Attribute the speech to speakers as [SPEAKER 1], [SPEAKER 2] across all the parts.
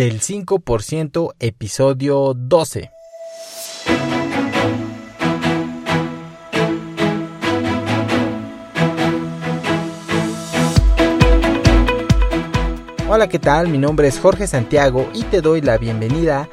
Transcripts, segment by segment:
[SPEAKER 1] del 5% episodio 12. Hola, ¿qué tal? Mi nombre es Jorge Santiago y te doy la bienvenida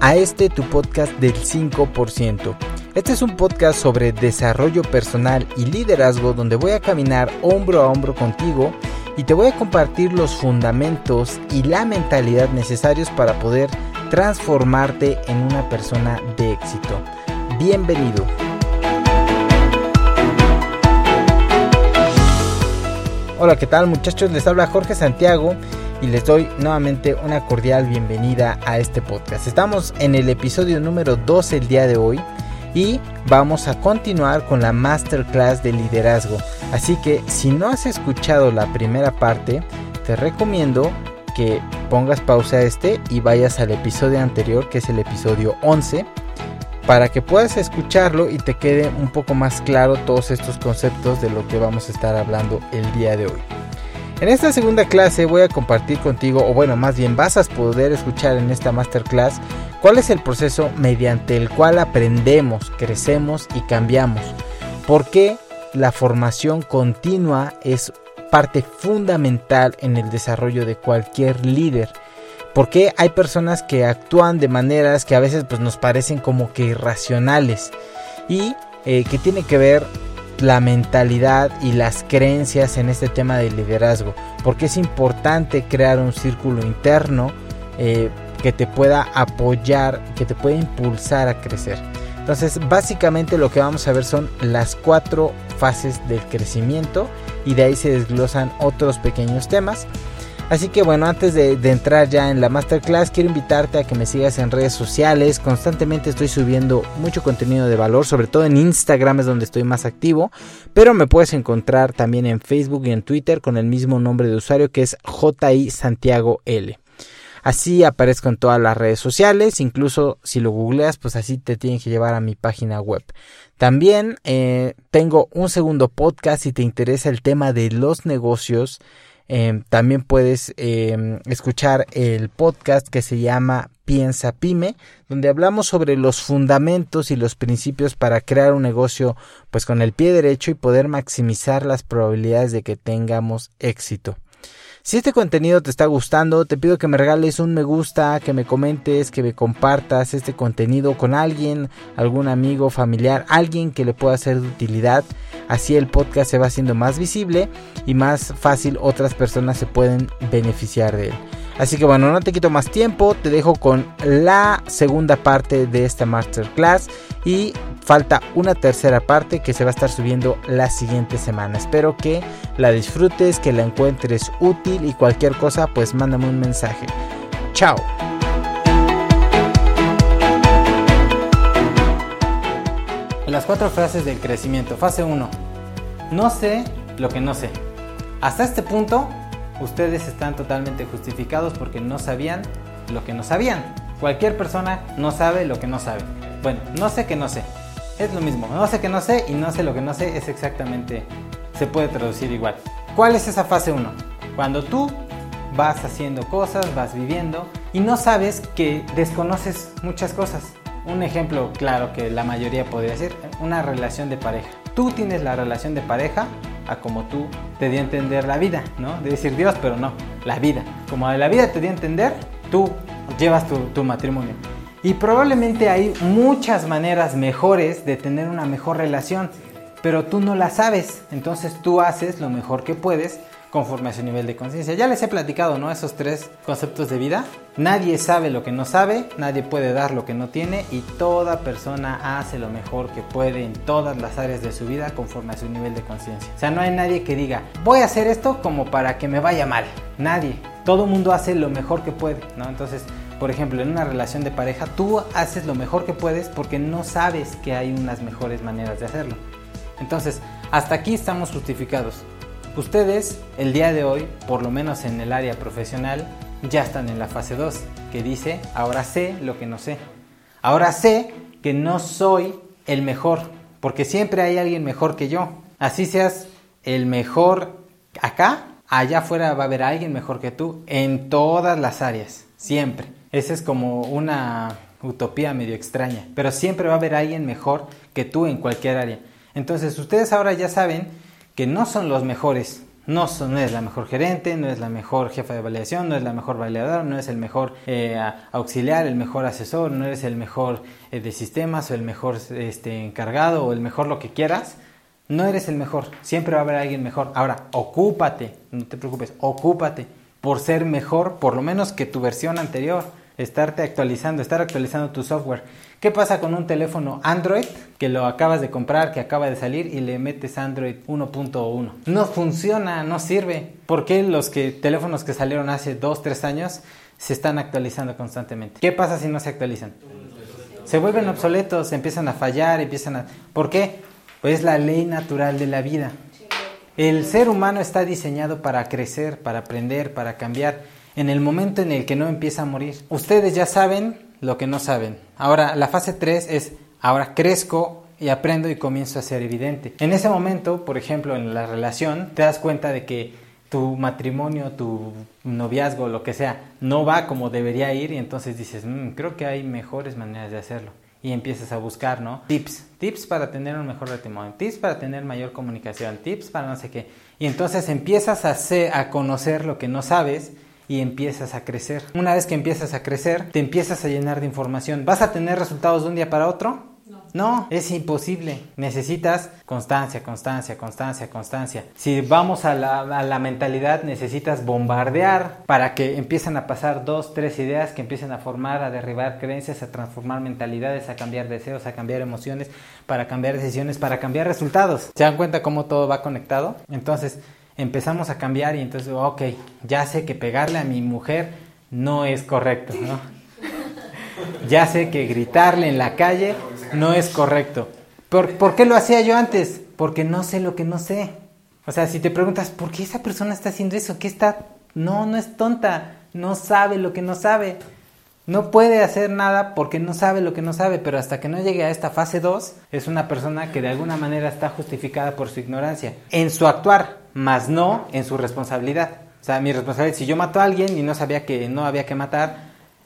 [SPEAKER 1] a este tu podcast del 5%. Este es un podcast sobre desarrollo personal y liderazgo donde voy a caminar hombro a hombro contigo y te voy a compartir los fundamentos y la mentalidad necesarios para poder transformarte en una persona de éxito. Bienvenido. Hola, ¿qué tal muchachos? Les habla Jorge Santiago y les doy nuevamente una cordial bienvenida a este podcast. Estamos en el episodio número 12 el día de hoy y vamos a continuar con la masterclass de liderazgo. Así que si no has escuchado la primera parte, te recomiendo que pongas pausa a este y vayas al episodio anterior que es el episodio 11 para que puedas escucharlo y te quede un poco más claro todos estos conceptos de lo que vamos a estar hablando el día de hoy. En esta segunda clase voy a compartir contigo, o bueno, más bien vas a poder escuchar en esta masterclass cuál es el proceso mediante el cual aprendemos, crecemos y cambiamos. ¿Por qué la formación continua es parte fundamental en el desarrollo de cualquier líder? ¿Por qué hay personas que actúan de maneras que a veces pues, nos parecen como que irracionales? Y eh, que tiene que ver la mentalidad y las creencias en este tema del liderazgo, porque es importante crear un círculo interno eh, que te pueda apoyar, que te pueda impulsar a crecer. Entonces, básicamente lo que vamos a ver son las cuatro fases del crecimiento y de ahí se desglosan otros pequeños temas. Así que bueno, antes de, entrar ya en la masterclass, quiero invitarte a que me sigas en redes sociales. Constantemente estoy subiendo mucho contenido de valor, sobre todo en Instagram es donde estoy más activo. Pero me puedes encontrar también en Facebook y en Twitter con el mismo nombre de usuario que es JI Santiago L. Así aparezco en todas las redes sociales, incluso si lo googleas, pues así te tienen que llevar a mi página web. También eh, tengo un segundo podcast si te interesa el tema de los negocios. Em, también puedes em, escuchar el podcast que se llama Piensa Pyme, donde hablamos sobre los fundamentos y los principios para crear un negocio pues con el pie derecho y poder maximizar las probabilidades de que tengamos éxito. Si este contenido te está gustando, te pido que me regales un me gusta, que me comentes, que me compartas este contenido con alguien, algún amigo, familiar, alguien que le pueda ser de utilidad. Así el podcast se va haciendo más visible y más fácil otras personas se pueden beneficiar de él. Así que bueno, no te quito más tiempo, te dejo con la segunda parte de esta masterclass y falta una tercera parte que se va a estar subiendo la siguiente semana. Espero que la disfrutes, que la encuentres útil y cualquier cosa pues mándame un mensaje. Chao. Las cuatro frases del crecimiento. Fase 1. No sé lo que no sé. Hasta este punto ustedes están totalmente justificados porque no sabían lo que no sabían. Cualquier persona no sabe lo que no sabe. Bueno, no sé que no sé. Es lo mismo. No sé que no sé y no sé lo que no sé es exactamente, se puede traducir igual. ¿Cuál es esa fase 1? Cuando tú vas haciendo cosas, vas viviendo y no sabes que desconoces muchas cosas. Un ejemplo claro que la mayoría podría decir, una relación de pareja. Tú tienes la relación de pareja a como tú te dio a entender la vida, ¿no? De decir Dios, pero no, la vida. Como la vida te dio a entender, tú llevas tu, tu matrimonio. Y probablemente hay muchas maneras mejores de tener una mejor relación, pero tú no la sabes. Entonces tú haces lo mejor que puedes conforme a su nivel de conciencia. Ya les he platicado, ¿no? Esos tres conceptos de vida. Nadie sabe lo que no sabe, nadie puede dar lo que no tiene y toda persona hace lo mejor que puede en todas las áreas de su vida conforme a su nivel de conciencia. O sea, no hay nadie que diga, voy a hacer esto como para que me vaya mal. Nadie. Todo mundo hace lo mejor que puede, ¿no? Entonces, por ejemplo, en una relación de pareja, tú haces lo mejor que puedes porque no sabes que hay unas mejores maneras de hacerlo. Entonces, hasta aquí estamos justificados. Ustedes, el día de hoy, por lo menos en el área profesional, ya están en la fase 2, que dice, ahora sé lo que no sé. Ahora sé que no soy el mejor, porque siempre hay alguien mejor que yo. Así seas el mejor acá, allá afuera va a haber alguien mejor que tú en todas las áreas. siempre. Esa es como una utopía medio extraña, pero siempre va a haber alguien mejor que tú en cualquier área. Entonces ustedes ahora ya saben que no son los mejores, no, son, es la mejor gerente, no es la mejor jefa de validación, no es la mejor validador, no es el mejor eh, auxiliar, el mejor asesor, no eres el mejor eh, de sistemas o el mejor este, encargado o el mejor lo que quieras. No eres el mejor, siempre va a haber alguien mejor. Ahora, ocúpate, no te preocupes, ocúpate por ser mejor, por lo menos que tu versión anterior estarte actualizando, estar actualizando tu software. ¿Qué pasa con un teléfono Android que lo acabas de comprar, que acaba de salir y le metes Android 1.1? No funciona, no sirve. ¿Por qué los que, teléfonos que salieron hace 2, 3 años se están actualizando constantemente? ¿Qué pasa si no se actualizan? Se vuelven obsoletos, empiezan a fallar, empiezan a... ¿Por qué? Pues es la ley natural de la vida. El ser humano está diseñado para crecer, para aprender, para cambiar en el momento en el que no empieza a morir. Ustedes ya saben lo que no saben. Ahora, la fase 3 es, ahora crezco y aprendo y comienzo a ser evidente. En ese momento, por ejemplo, en la relación, te das cuenta de que tu matrimonio, tu noviazgo, lo que sea, no va como debería ir y entonces dices, mm, creo que hay mejores maneras de hacerlo. Y empiezas a buscar, ¿no? Tips, tips para tener un mejor matrimonio, tips para tener mayor comunicación, tips para no sé qué. Y entonces empiezas a, a conocer lo que no sabes y empiezas a crecer. Una vez que empiezas a crecer, te empiezas a llenar de información. ¿Vas a tener resultados de un día para otro? No, es imposible. Necesitas constancia, constancia, constancia, constancia. Si vamos a la, a la, mentalidad, necesitas bombardear para que empiecen a pasar dos, tres ideas que empiecen a formar, a derribar creencias, a transformar mentalidades, a cambiar deseos, a cambiar emociones, para cambiar decisiones, para cambiar resultados. ¿Se dan cuenta cómo todo va conectado? Entonces, empezamos a cambiar y entonces, ok, ya sé que pegarle a mi mujer no es correcto, ¿no? Ya sé que gritarle en la calle no es correcto. ¿Por, ¿Por, qué lo hacía yo antes? Porque no sé lo que no sé. O sea, si te preguntas, ¿por qué esa persona está haciendo eso? ¿Qué está? No, no es tonta, no sabe lo que no sabe. No puede hacer nada porque no sabe lo que no sabe, pero hasta que no llegue a esta fase 2, es una persona que de alguna manera está justificada por su ignorancia en su actuar, más no en su responsabilidad. O sea, mi responsabilidad, si yo mato a alguien y no sabía que no había que matar,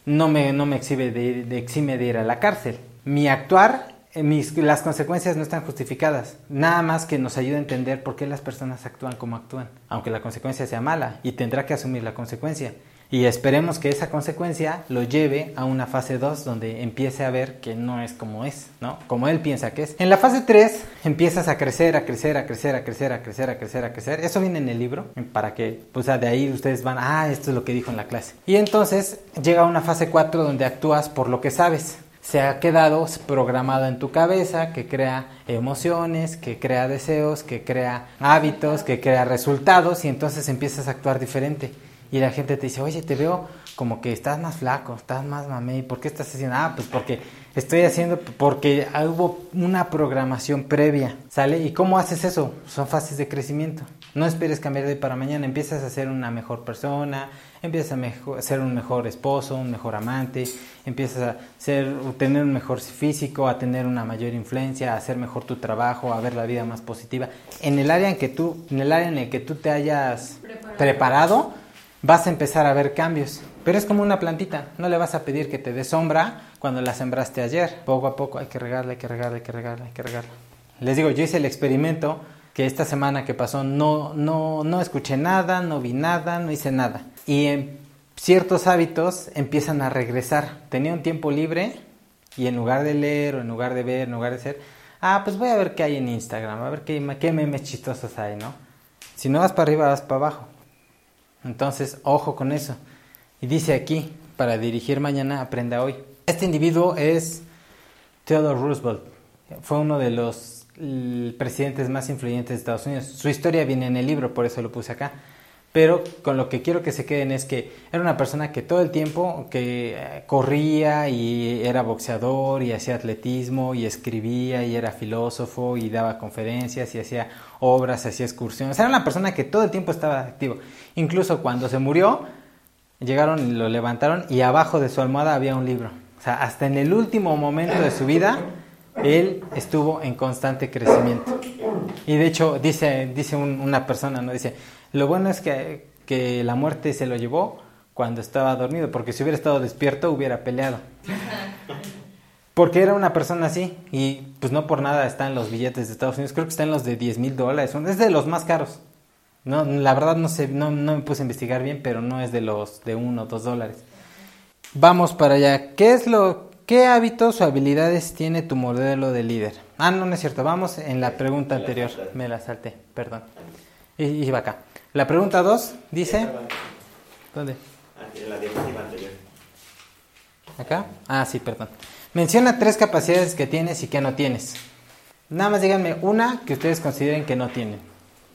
[SPEAKER 1] no me, no me exime de, exime de ir a la cárcel. Mi actuar, eh, las consecuencias no están justificadas. Nada más que nos ayuda a entender por qué las personas actúan como actúan, aunque la consecuencia sea mala, y tendrá que asumir la consecuencia. Y esperemos que esa consecuencia lo lleve a una fase 2 donde empiece a ver que no es como es, ¿no? Como él piensa que es. En la fase 3 empiezas a crecer, a crecer, a crecer, a crecer, a crecer, a crecer, a crecer. Eso viene en el libro para que, pues de ahí ustedes van, ah, esto es lo que dijo en la clase. Y entonces llega una fase 4 donde actúas por lo que sabes se ha quedado programado en tu cabeza, que crea emociones, que crea deseos, que crea hábitos, que crea resultados y entonces empiezas a actuar diferente y la gente te dice, oye, te veo como que estás más flaco, estás más mamey, ¿por qué estás haciendo? Ah, pues porque estoy haciendo, porque hubo una programación previa, ¿sale? ¿Y cómo haces eso? Son fases de crecimiento. No esperes cambiar de para mañana, empiezas a ser una mejor persona, empiezas a ser un mejor esposo, un mejor amante, empiezas a ser, tener un mejor físico, a tener una mayor influencia, a hacer mejor tu trabajo, a ver la vida más positiva. En el área en que tú, en el área en el que tú te hayas preparado vas a empezar a ver cambios. Pero es como una plantita, no le vas a pedir que te dé sombra cuando la sembraste ayer. Poco a poco hay que regarla, hay que regarla, hay que regarla, hay que regarla. Les digo, yo hice el experimento que esta semana que pasó no, no, no escuché nada, no vi nada, no hice nada. Y en ciertos hábitos empiezan a regresar. Tenía un tiempo libre y en lugar de leer o en lugar de ver, en lugar de ser, ah, pues voy a ver qué hay en Instagram, a ver qué, qué memes chistosos hay, ¿no? Si no vas para arriba, vas para abajo. Entonces, ojo con eso. Y dice aquí, para dirigir mañana, aprenda hoy. Este individuo es Theodore Roosevelt. Fue uno de los presidentes más influyentes de Estados Unidos. Su historia viene en el libro, por eso lo puse acá. Pero con lo que quiero que se queden es que era una persona que todo el tiempo que eh, corría y era boxeador y hacía atletismo y escribía y era filósofo y daba conferencias y hacía obras, hacía excursiones. Era una persona que todo el tiempo estaba activo. Incluso cuando se murió, llegaron y lo levantaron y abajo de su almohada había un libro. O sea, hasta en el último momento de su vida, él estuvo en constante crecimiento. Y de hecho, dice, dice una persona, ¿no? Dice, lo bueno es que, que la muerte se lo llevó cuando estaba dormido, porque si hubiera estado despierto hubiera peleado. Porque era una persona así y pues no por nada está en los billetes de Estados Unidos, creo que está en los de 10 mil dólares, es de los más caros. No, la verdad no sé, no, no me puse a investigar bien, pero no es de los de uno o dos dólares. Vamos para allá. ¿Qué es lo, qué hábitos o habilidades tiene tu modelo de líder? Ah, no, no es cierto. Vamos en la pregunta anterior. Me la salté, perdón. Y, y va acá. La pregunta 2 dice. ¿Dónde?
[SPEAKER 2] En la diapositiva anterior.
[SPEAKER 1] ¿Acá? Ah, sí, perdón. Menciona tres capacidades que tienes y que no tienes. Nada más díganme una que ustedes consideren que no tienen.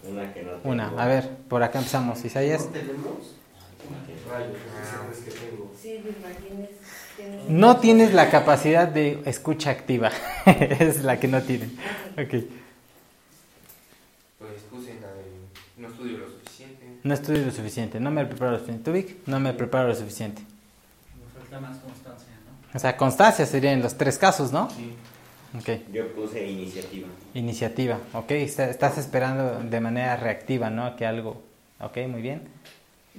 [SPEAKER 2] Una que no tengo.
[SPEAKER 1] Una. A ver, por acá empezamos. Isaías.
[SPEAKER 3] Tienes-
[SPEAKER 1] No tienes la capacidad de escucha activa. es la que no tienen. Ok.
[SPEAKER 4] Pues puse la de no estudio lo suficiente.
[SPEAKER 1] No estudio lo suficiente. No me preparo lo suficiente. ¿Tú, Vic? No me preparo lo suficiente.
[SPEAKER 5] Me falta más constancia, ¿no?
[SPEAKER 1] O sea, constancia sería en los tres casos, ¿no?
[SPEAKER 4] Sí.
[SPEAKER 1] Ok.
[SPEAKER 2] Yo puse iniciativa.
[SPEAKER 1] Iniciativa. Ok. Está- Estás esperando de manera reactiva, ¿no? Que algo. Ok, muy bien.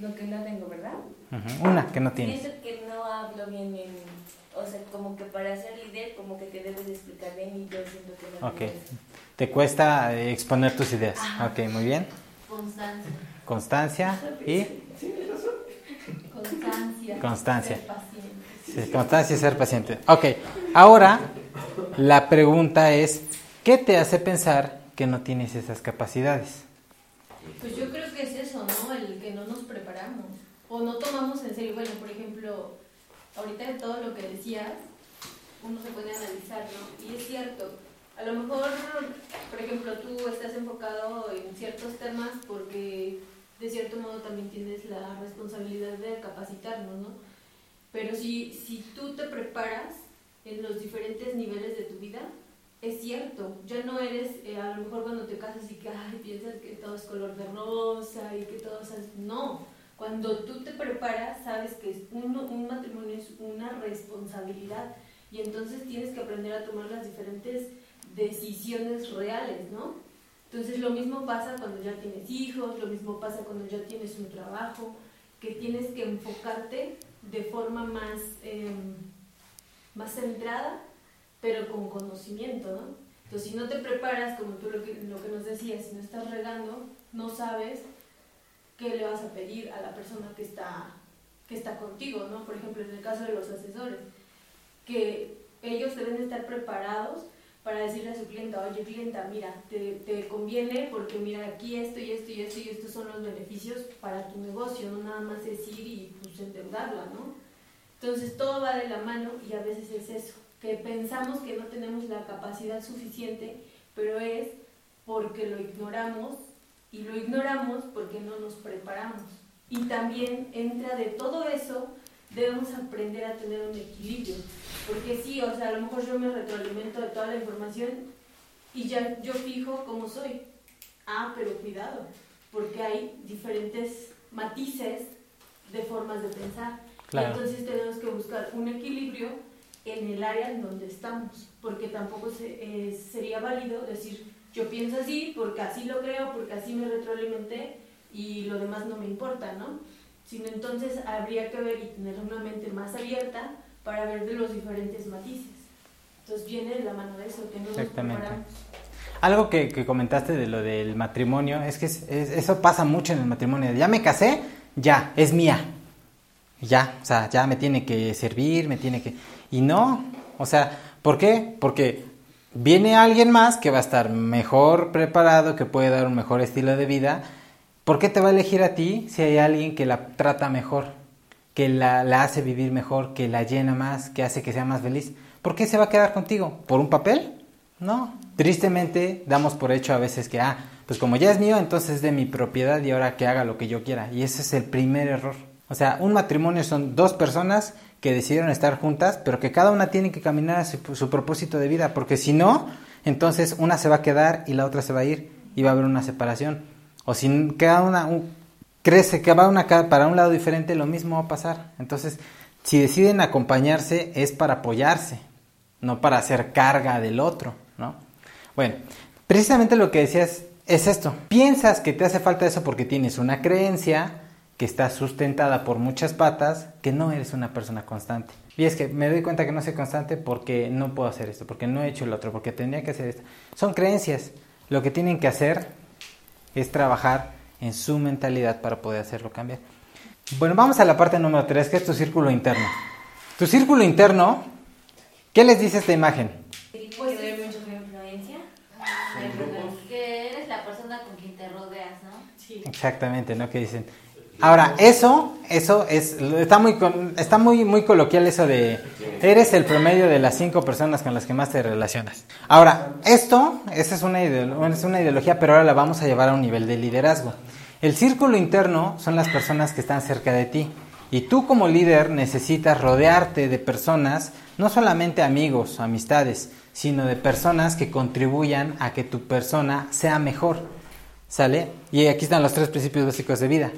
[SPEAKER 3] Lo que no tengo, ¿verdad?
[SPEAKER 1] Ujú. Una que no tienes.
[SPEAKER 3] Siento que no hablo bien en... O sea, como que para ser líder, como que te debes de explicar bien y yo siento que no
[SPEAKER 1] Ok. Te cuesta eh, exponer tus ideas. Ok, muy bien.
[SPEAKER 6] Constancia.
[SPEAKER 1] Constancia y
[SPEAKER 6] Constancia.
[SPEAKER 1] Constancia.
[SPEAKER 6] Ser
[SPEAKER 1] constancia y ser paciente. Ok. Ahora la pregunta es, ¿qué te hace pensar que no tienes esas capacidades?
[SPEAKER 6] Pues yo creo que es eso, ¿no? El que no nos preparamos o no tomamos en serio. Bueno, por ejemplo, ahorita de todo lo que decías, uno se puede analizar, ¿no? Y es cierto, a lo mejor, por ejemplo, tú estás enfocado en ciertos temas porque de cierto modo también tienes la responsabilidad de capacitarnos, ¿no? Pero si, si tú te preparas en los diferentes niveles de tu vida, es cierto, ya no eres, eh, a lo mejor cuando te casas y que ay, piensas que todo es color de rosa y que todo es... No, cuando tú te preparas, sabes que es uno- un matrimonio es una responsabilidad y entonces tienes que aprender a tomar las diferentes decisiones reales, ¿no? Entonces lo mismo pasa cuando ya tienes hijos, lo mismo pasa cuando ya tienes un trabajo, que tienes que enfocarte de forma más, em, más centrada, pero con conocimiento, ¿no? Entonces si no te preparas, como tú lo que, lo que nos decías, si no estás regando, no sabes qué le vas a pedir a la persona que está, que está contigo, ¿no? Por ejemplo, en el caso de los asesores, que ellos deben estar preparados para decirle a su clienta, oye clienta, mira, te, conviene porque mira aquí esto y esto y esto y estos son los beneficios para tu negocio, no nada más es ir y pues endeudarla, ¿no? Entonces todo va de la mano y a veces es eso, que pensamos que no tenemos la capacidad suficiente, pero es porque lo ignoramos y lo ignoramos porque no nos preparamos. Y también entra de todo eso, debemos aprender a tener un equilibrio. Porque sí, o sea, a lo mejor yo me retroalimento de toda la información y ya yo fijo cómo soy. Ah, pero cuidado, porque hay diferentes matices de formas de pensar.
[SPEAKER 1] Claro.
[SPEAKER 6] Entonces tenemos que buscar un equilibrio en el área en donde estamos, porque tampoco se- eh, sería válido decir, yo pienso así, porque así lo creo, porque así me retroalimenté y lo demás no me importa, ¿no? Sino entonces habría que ver y tener una mente más abierta para ver de los diferentes matices. Entonces viene de la mano de eso, que no nos
[SPEAKER 1] Exactamente.
[SPEAKER 6] preparamos.
[SPEAKER 1] Algo que, que comentaste de lo del matrimonio, es que es- es- eso pasa mucho en el matrimonio. Ya me casé, ya, es mía. Ya, o sea, ya me tiene que servir, me tiene que... Y no, o sea, ¿por qué? Porque viene alguien más que va a estar mejor preparado, que puede dar un mejor estilo de vida. ¿Por qué te va a elegir a ti si hay alguien que la trata mejor, que la, la hace vivir mejor, que la llena más, que hace que sea más feliz? ¿Por qué se va a quedar contigo? ¿Por un papel? No. Tristemente damos por hecho a veces que, ah, pues como ya es mío, entonces es de mi propiedad y ahora que haga lo que yo quiera. Y ese es el primer error. O sea, un matrimonio son dos personas que decidieron estar juntas, pero que cada una tiene que caminar a su, su propósito de vida, porque si no, entonces una se va a quedar y la otra se va a ir y va a haber una separación. O si cada una un- crece que va una para un lado diferente, lo mismo va a pasar. Entonces, si deciden acompañarse es para apoyarse, no para hacer carga del otro, ¿no? Bueno, precisamente lo que decías es esto. Piensas que te hace falta eso porque tienes una creencia que está sustentada por muchas patas, que no eres una persona constante. Y es que me doy cuenta que no soy constante porque no puedo hacer esto, porque no he hecho el otro, porque tendría que hacer esto. Son creencias. Lo que tienen que hacer es trabajar en su mentalidad para poder hacerlo cambiar. Bueno, vamos a la parte número 3, que es tu círculo interno. Tu círculo interno, ¿qué les dice esta imagen?
[SPEAKER 3] Pues influencia.
[SPEAKER 7] Que eres la persona con quien te rodeas, ¿no?
[SPEAKER 6] Sí.
[SPEAKER 1] Exactamente, ¿no? Que dicen. Ahora, eso, eso es, está muy, está muy, muy coloquial eso de, eres el promedio de las cinco personas con las que más te relacionas. Ahora, esto, esa es una, es una ideología, pero ahora la vamos a llevar a un nivel de liderazgo. El círculo interno son las personas que están cerca de ti. Y tú como líder necesitas rodearte de personas, no solamente amigos, amistades, sino de personas que contribuyan a que tu persona sea mejor. ¿Sale? Y aquí están los tres principios básicos de vida.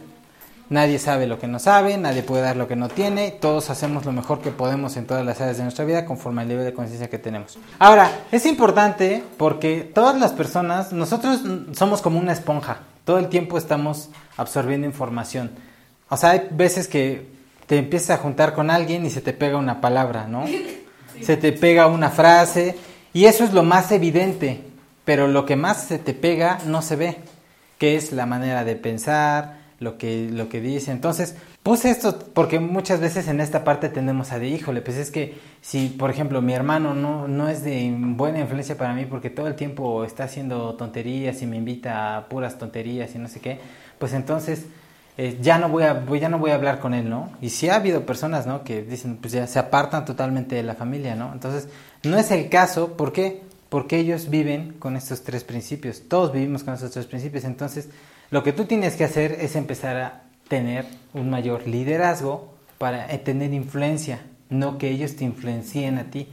[SPEAKER 1] Nadie sabe lo que no sabe, nadie puede dar lo que no tiene, todos hacemos lo mejor que podemos en todas las áreas de nuestra vida conforme al nivel de conciencia que tenemos. Ahora, es importante porque todas las personas, nosotros somos como una esponja, todo el tiempo estamos absorbiendo información. O sea, hay veces que te empiezas a juntar con alguien y se te pega una palabra, ¿no? Se te pega una frase y eso es lo más evidente, pero lo que más se te pega no se ve, que es la manera de pensar, lo que, lo que dice. Entonces, puse esto porque muchas veces en esta parte tendemos a de, híjole, pues es que si, por ejemplo, mi hermano no, no es de buena influencia para mí porque todo el tiempo está haciendo tonterías y me invita a puras tonterías y no sé qué, pues entonces eh, ya no voy a ya no voy a hablar con él, ¿no? Y sí ha habido personas, ¿no? Que dicen, pues ya se apartan totalmente de la familia, ¿no? Entonces, no es el caso, ¿por qué? Porque ellos viven con estos tres principios. Todos vivimos con estos tres principios. Entonces, lo que tú tienes que hacer es empezar a tener un mayor liderazgo para eh, tener influencia, no que ellos te influencien a ti.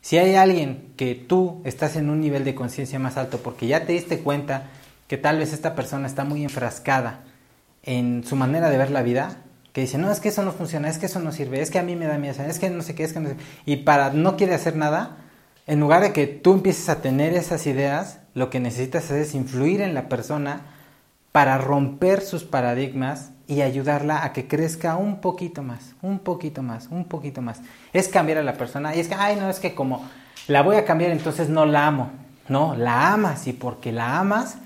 [SPEAKER 1] Si hay alguien que tú estás en un nivel de conciencia más alto porque ya te diste cuenta que tal vez esta persona está muy enfrascada en su manera de ver la vida, que dice, no, es que eso no funciona, es que eso no sirve, es que a mí me da miedo, es que no sé qué, es que no sé y para no quiere hacer nada, en lugar de que tú empieces a tener esas ideas, lo que necesitas es influir en la persona para romper sus paradigmas y ayudarla a que crezca un poquito más, un poquito más, un poquito más. Es cambiar a la persona y es que, ay, no, es que como la voy a cambiar, entonces no la amo. No, la amas y porque la amas,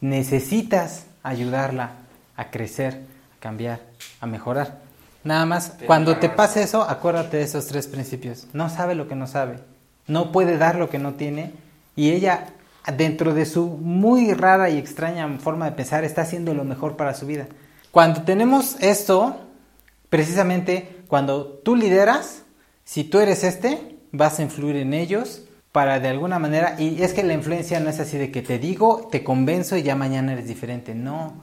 [SPEAKER 1] necesitas ayudarla a crecer, a cambiar, a mejorar. Nada más, cuando te pase eso, acuérdate de esos tres principios. No sabe lo que no sabe, no puede dar lo que no tiene y ella, dentro de su muy rara y extraña forma de pensar, está haciendo lo mejor para su vida. Cuando tenemos esto, precisamente cuando tú lideras, si tú eres este, vas a influir en ellos para de alguna manera, y es que la influencia no es así de que te digo, te convenzo y ya mañana eres diferente, no.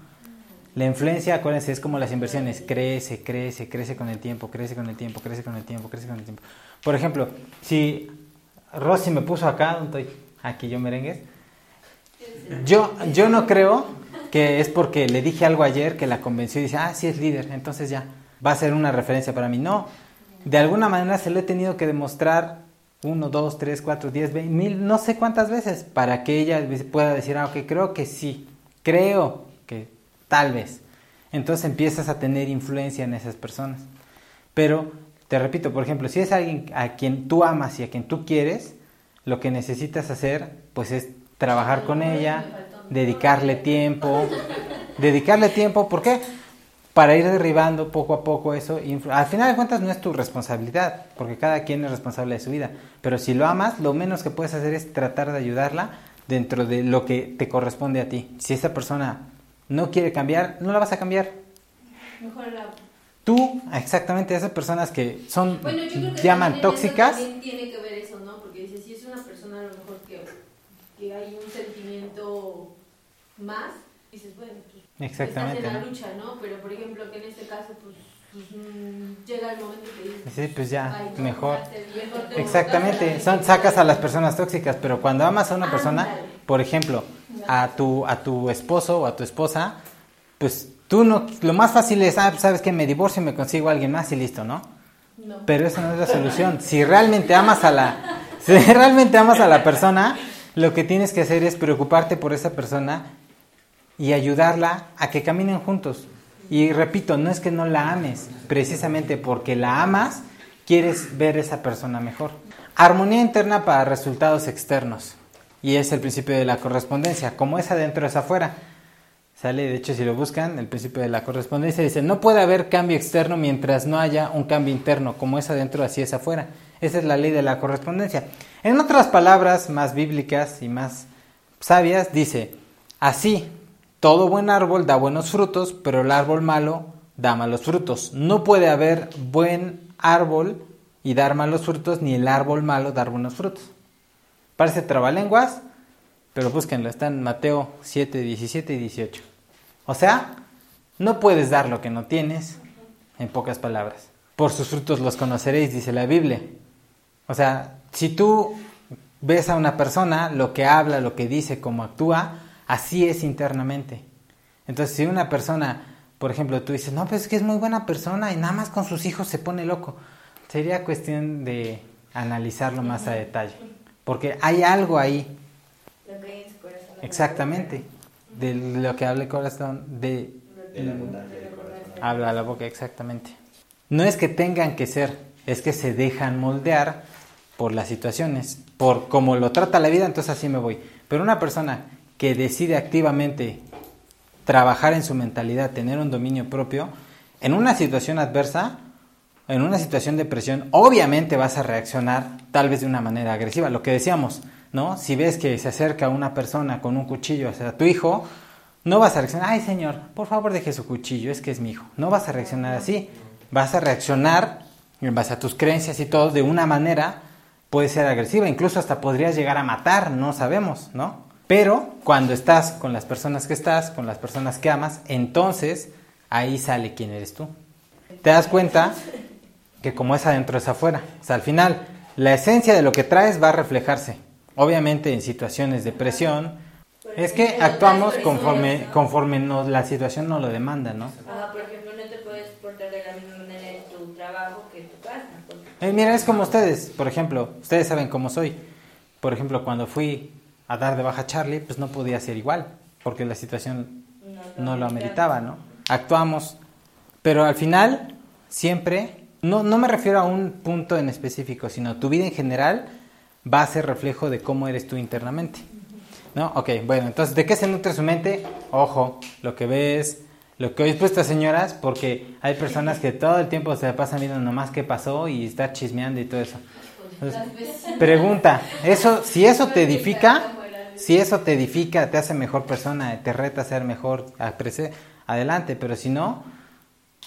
[SPEAKER 1] La influencia, acuérdense, es como las inversiones, crece, crece, crece con el tiempo, crece con el tiempo, crece con el tiempo, crece con el tiempo. Por ejemplo, si Rosy me puso acá, ¿dónde estoy? Aquí yo merengues. Yo, yo no creo que es porque le dije algo ayer que la convenció y dice, ah, sí es líder, entonces ya, va a ser una referencia para mí. No, de alguna manera se lo he tenido que demostrar uno, dos, tres, cuatro, diez, veinte, mil, no sé cuántas veces, para que ella pueda decir, ah, ok, creo que sí, creo que tal vez. Entonces empiezas a tener influencia en esas personas. Pero, te repito, por ejemplo, si es alguien a quien tú amas y a quien tú quieres, lo que necesitas hacer, pues es trabajar con ella, dedicarle tiempo, dedicarle tiempo, ¿por qué? Para ir derribando poco a poco eso. Al final de cuentas no es tu responsabilidad, porque cada quien es responsable de su vida. Pero si lo amas, lo menos que puedes hacer es tratar de ayudarla dentro de lo que te corresponde a ti. Si esa persona no quiere cambiar, no la vas a cambiar.
[SPEAKER 6] Mejor la...
[SPEAKER 1] Tú, exactamente, esas personas que son,
[SPEAKER 6] Bueno, yo creo que
[SPEAKER 1] llaman tóxicas,
[SPEAKER 6] también tiene que ver eso, ¿no? Porque dice, si es una persona a lo mejor que, que hay un sentimiento más, dices, bueno, pues
[SPEAKER 1] Exactamente,
[SPEAKER 6] estás en la lucha, ¿no? Pero por ejemplo, que en este caso, pues, pues, mm, llega el momento que dices,
[SPEAKER 1] sí, pues ya,
[SPEAKER 6] "Ay, no,
[SPEAKER 1] mejor. Exactamente, son, sacas a las personas tóxicas, pero cuando amas a una persona,
[SPEAKER 6] Ándale.
[SPEAKER 1] por ejemplo, a tu, a tu esposo o a tu esposa, pues tú no, lo más fácil es, ah, pues, sabes que me divorcio y me consigo a alguien más y listo, ¿no?
[SPEAKER 6] No.
[SPEAKER 1] Pero esa no es la solución. Si realmente amas a la, si realmente amas a la persona, lo que tienes que hacer es preocuparte por esa persona y ayudarla a que caminen juntos. Y repito, no es que no la ames, precisamente porque la amas, quieres ver esa persona mejor. Armonía interna para resultados externos. Y es el principio de la correspondencia. Como es adentro es afuera. Sale, de hecho, si lo buscan, el principio de la correspondencia dice, no puede haber cambio externo mientras no haya un cambio interno. Como es adentro, así es afuera. Esa es la ley de la correspondencia. En otras palabras más bíblicas y más sabias, dice, así, todo buen árbol da buenos frutos, pero el árbol malo da malos frutos. No puede haber buen árbol y dar malos frutos, ni el árbol malo dar buenos frutos. Parece trabalenguas, pero búsquenlo, está en Mateo 7, 17 y 18. O sea, no puedes dar lo que no tienes, en pocas palabras. Por sus frutos los conoceréis, dice la Biblia. O sea, si tú ves a una persona, lo que habla, lo que dice, cómo actúa, así es internamente. Entonces, si una persona, por ejemplo, tú dices, no, pues es que es muy buena persona y nada más con sus hijos se pone loco, sería cuestión de analizarlo más a detalle. Porque hay algo ahí,
[SPEAKER 3] Lo que hay en su corazón.
[SPEAKER 1] exactamente, de lo que habla el corazón, de
[SPEAKER 2] De la abundancia del corazón.
[SPEAKER 1] habla la boca, exactamente. No es que tengan que ser, es que se dejan moldear por las situaciones, por cómo lo trata la vida, entonces así me voy. Pero una persona que decide activamente trabajar en su mentalidad, tener un dominio propio, en una situación adversa, en una situación de presión, obviamente vas a reaccionar tal vez de una manera agresiva. Lo que decíamos, ¿no? Si ves que se acerca una persona con un cuchillo hacia tu hijo, no vas a reaccionar, ay señor, por favor deje su cuchillo, es que es mi hijo. No vas a reaccionar así. Vas a reaccionar en base a tus creencias y todo de una manera, puede ser agresiva, incluso hasta podrías llegar a matar, no sabemos, ¿no? Pero cuando estás con las personas que estás, con las personas que amas, entonces ahí sale quién eres tú. Te das cuenta que como es adentro es afuera. O sea, al final, la esencia de lo que traes va a reflejarse. Obviamente en situaciones de presión, es que actuamos conforme, conforme nos, la situación nos lo demanda, ¿no?
[SPEAKER 3] Ajá, por ejemplo, no te puedes portar de la misma manera en tu trabajo que en tu casa.
[SPEAKER 1] Eh, mira, es como ustedes, por ejemplo, ustedes saben cómo soy. Por ejemplo, cuando fui a dar de baja a Charlie, pues no podía ser igual, porque la situación no lo ameritaba, ¿no? Actuamos, pero al final, siempre, no, no me refiero a un punto en específico, sino tu vida en general va a ser reflejo de cómo eres tú internamente. ¿No? Ok, bueno, entonces, ¿de qué se nutre su mente? Ojo, lo que ves, lo que hoy puesto señoras, porque hay personas que todo el tiempo se pasan viendo nomás qué pasó y estar chismeando y todo eso. Pregunta, eso, si eso te edifica, si eso te edifica, te hace mejor persona, te reta a ser mejor, adelante, pero si no,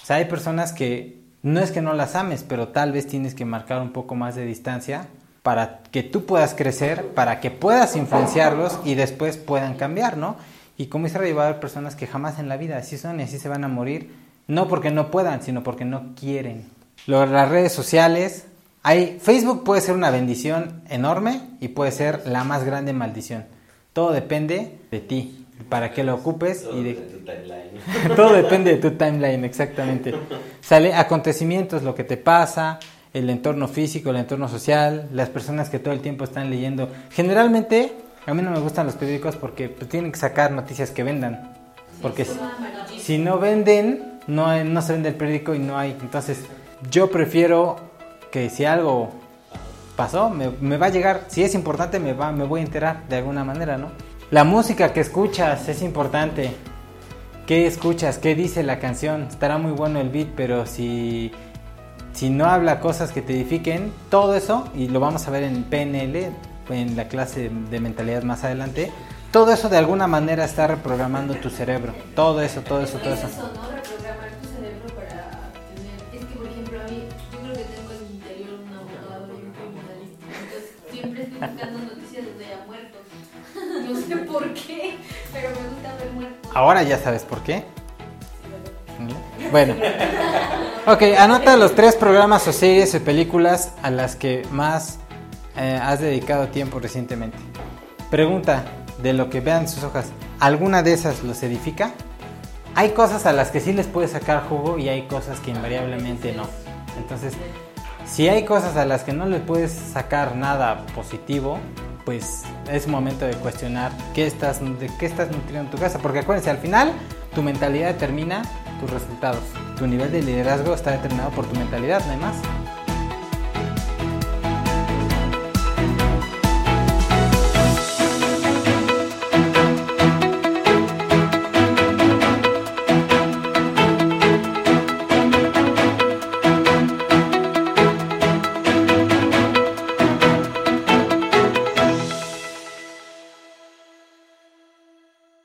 [SPEAKER 1] o hay personas que no es que no las ames, pero tal vez tienes que marcar un poco más de distancia para que tú puedas crecer, para que puedas influenciarlos y después puedan cambiar, ¿no? Y como Rey, va a haber personas que jamás en la vida así son y así se van a morir, no porque no puedan, sino porque no quieren. Lo- las redes sociales, hay, Facebook puede ser una bendición enorme y puede ser la más grande maldición. Todo depende de ti, para qué lo ocupes
[SPEAKER 2] Todo
[SPEAKER 1] y de,
[SPEAKER 2] de tu timeline.
[SPEAKER 1] todo depende de tu timeline, exactamente. Sale acontecimientos, lo que te pasa, el entorno físico, el entorno social, las personas que todo el tiempo están leyendo. Generalmente, a mí no me gustan los periódicos porque pues, tienen que sacar noticias que vendan. Porque si, si no venden, no, hay- no se vende el periódico y no hay. Entonces, yo prefiero que si algo pasó, me, me va a llegar. Si es importante, me, va, me voy a enterar de alguna manera, ¿no? La música que escuchas es importante. ¿Qué escuchas? ¿Qué dice la canción? Estará muy bueno el beat, pero si, si no habla cosas que te edifiquen, todo eso, y lo vamos a ver en PNL, en la clase de mentalidad más adelante, todo eso de alguna manera está reprogramando tu cerebro. Todo eso, todo eso, todo
[SPEAKER 6] Es
[SPEAKER 1] eso.
[SPEAKER 6] eso, ¿no? Reprogramar tu cerebro para tener... Es que, por ejemplo, a mí, yo creo que tengo en mi interior un abogado y un criminalista. Entonces, siempre estoy buscando noticias donde haya muertos. No sé por qué, pero me gusta ver muertos.
[SPEAKER 1] Ahora ya sabes por qué. Bueno. Ok, anota los tres programas o series o películas a las que más eh, has dedicado tiempo recientemente. Pregunta, de lo que vean sus hojas, ¿alguna de esas los edifica? Hay cosas a las que sí les puedes sacar jugo y hay cosas que invariablemente no. Entonces, si hay cosas a las que no le puedes sacar nada positivo, pues es momento de cuestionar qué estás, de qué estás nutriendo en tu casa. Porque acuérdense, al final tu mentalidad determina tus resultados. Tu nivel de liderazgo está determinado por tu mentalidad, no hay más.